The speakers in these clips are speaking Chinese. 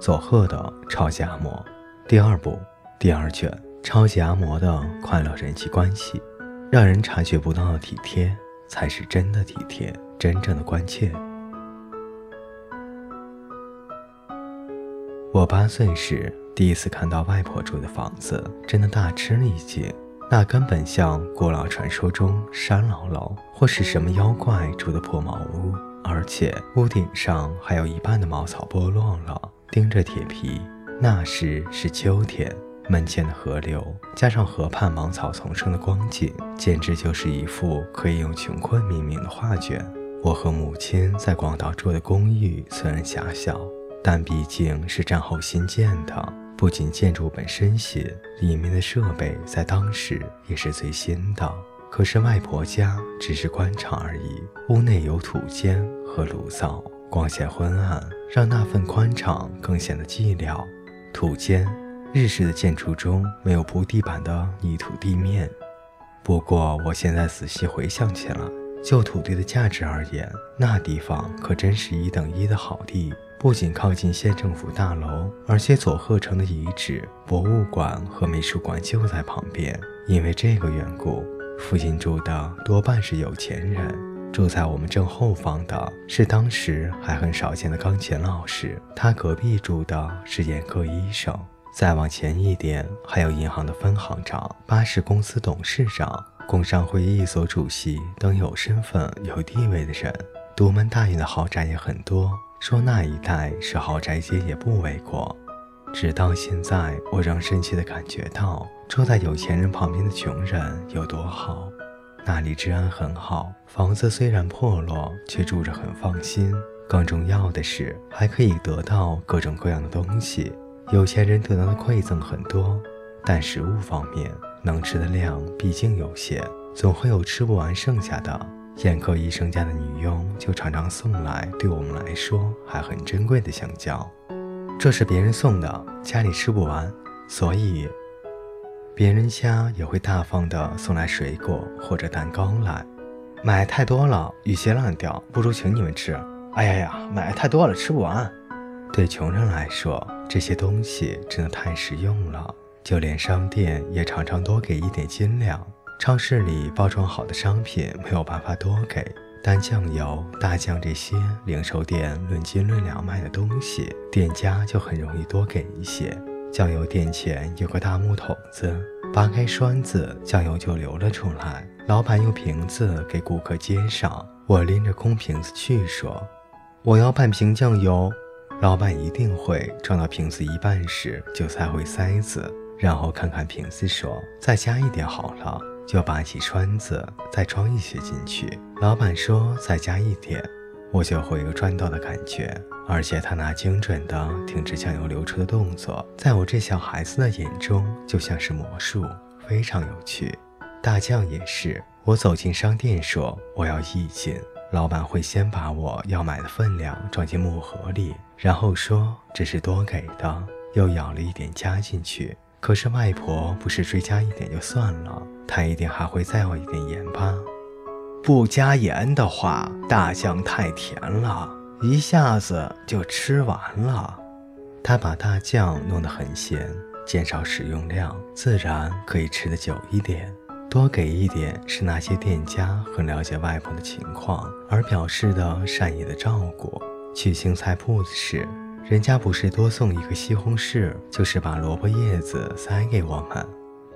佐贺的超级阿嬷第二部第二卷超级阿嬷的快乐人际关系，让人察觉不到的体贴，才是真的体贴，真正的关切。我八岁时第一次看到外婆住的房子，真的大吃了一惊。那根本像古老传说中山姥姥或是什么妖怪住的破茅屋，而且屋顶上还有一半的茅草剥落了，盯着铁皮。那时是秋天，门前的河流加上河畔芒草丛生的光景，简直就是一幅可以用穷困命名的画卷。我和母亲在广岛住的公寓虽然狭小，但毕竟是战后新建的。不仅建筑本身新，里面的设备在当时也是最新的。可是外婆家只是官场而已，屋内有土间和炉灶，光线昏暗，让那份宽敞更显得寂寥。土间，日式的建筑中没有铺地板的泥土地面。不过我现在仔细回想起来，就土地的价值而言，那地方可真是一等一的好地。不仅靠近县政府大楼，而且佐贺城的遗址、博物馆和美术馆就在旁边。因为这个缘故，附近住的多半是有钱人。住在我们正后方的是当时还很少见的钢琴老师，他隔壁住的是眼科医生。再往前一点，还有银行的分行长、巴士公司董事长、工商会议所主席等有身份、有地位的人。独门大院的豪宅也很多。说那一带是豪宅街也不为过。直到现在，我仍深切地感觉到住在有钱人旁边的穷人有多好。那里治安很好，房子虽然破落，却住着很放心。更重要的是，还可以得到各种各样的东西。有钱人得到的馈赠很多，但食物方面能吃的量毕竟有限，总会有吃不完剩下的。眼科医生家的女佣就常常送来对我们来说还很珍贵的香蕉，这是别人送的，家里吃不完，所以别人家也会大方的送来水果或者蛋糕来。买太多了，有些烂掉，不如请你们吃。哎呀呀，买太多了，吃不完。对穷人来说，这些东西真的太实用了，就连商店也常常多给一点斤两。超市里包装好的商品没有办法多给，但酱油、大酱这些零售店论斤论两卖的东西，店家就很容易多给一些。酱油店前有个大木桶子，拔开栓子，酱油就流了出来。老板用瓶子给顾客接上，我拎着空瓶子去说：“我要半瓶酱油。”老板一定会装到瓶子一半时就塞回塞子，然后看看瓶子说：“再加一点好了。”就拔起栓子，再装一些进去。老板说再加一点，我就会有赚到的感觉。而且他那精准的停止酱油流出的动作，在我这小孩子的眼中就像是魔术，非常有趣。大酱也是，我走进商店说我要一斤，老板会先把我要买的分量装进木盒里，然后说这是多给的，又舀了一点加进去。可是外婆不是追加一点就算了，她一定还会再要一点盐巴。不加盐的话，大酱太甜了，一下子就吃完了。他把大酱弄得很咸，减少使用量，自然可以吃得久一点。多给一点是那些店家很了解外婆的情况而表示的善意的照顾。去青菜铺子时。人家不是多送一个西红柿，就是把萝卜叶子塞给我们。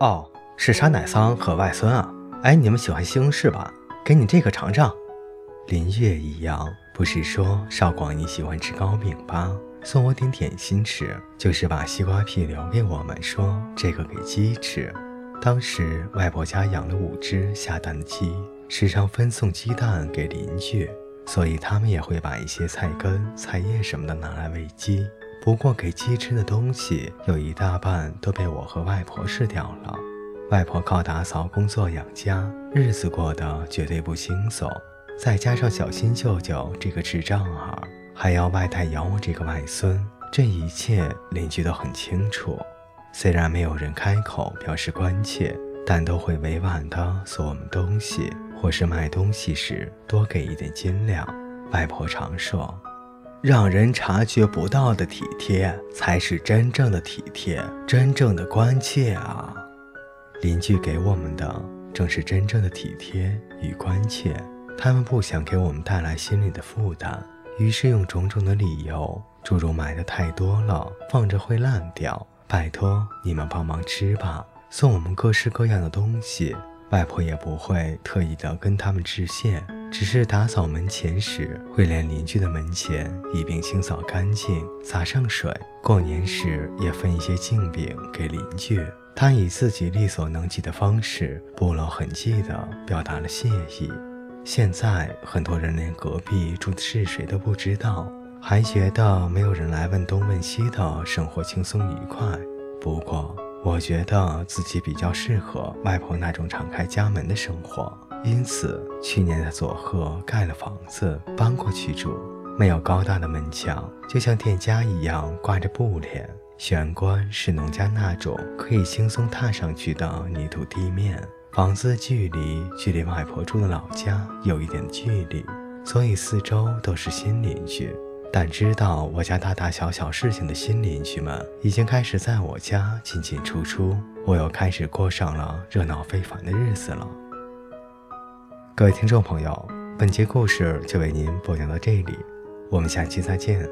哦，是沙乃桑和外孙啊。哎，你们喜欢西红柿吧？给你这个尝尝。林月一样，不是说少广你喜欢吃糕饼吧？送我点点心吃，就是把西瓜皮留给我们，说这个给鸡吃。当时外婆家养了五只下蛋的鸡，时常分送鸡蛋给邻居。所以他们也会把一些菜根、菜叶什么的拿来喂鸡。不过给鸡吃的东西有一大半都被我和外婆吃掉了。外婆靠打扫工作养家，日子过得绝对不轻松。再加上小新舅舅这个智障儿，还要外带养我这个外孙，这一切邻居都很清楚。虽然没有人开口表示关切，但都会委婉地送我们东西。或是买东西时多给一点斤两，外婆常说：“让人察觉不到的体贴，才是真正的体贴，真正的关切啊！邻居给我们的，正是真正的体贴与关切。他们不想给我们带来心理的负担，于是用种种的理由，诸如买的太多了，放着会烂掉，拜托你们帮忙吃吧，送我们各式各样的东西。外婆也不会特意的跟他们致谢，只是打扫门前时会连邻居的门前一并清扫干净，洒上水。过年时也分一些净饼给邻居。他以自己力所能及的方式，不露痕迹的表达了谢意。现在很多人连隔壁住的是谁都不知道，还觉得没有人来问东问西的生活轻松愉快。不过。我觉得自己比较适合外婆那种敞开家门的生活，因此去年在佐贺盖了房子，搬过去住。没有高大的门墙，就像店家一样挂着布帘，玄关是农家那种可以轻松踏上去的泥土地面。房子距离距离外婆住的老家有一点距离，所以四周都是新邻居。但知道我家大大小小事情的新邻居们，已经开始在我家进进出出，我又开始过上了热闹非凡的日子了。各位听众朋友，本节故事就为您播讲到这里，我们下期再见。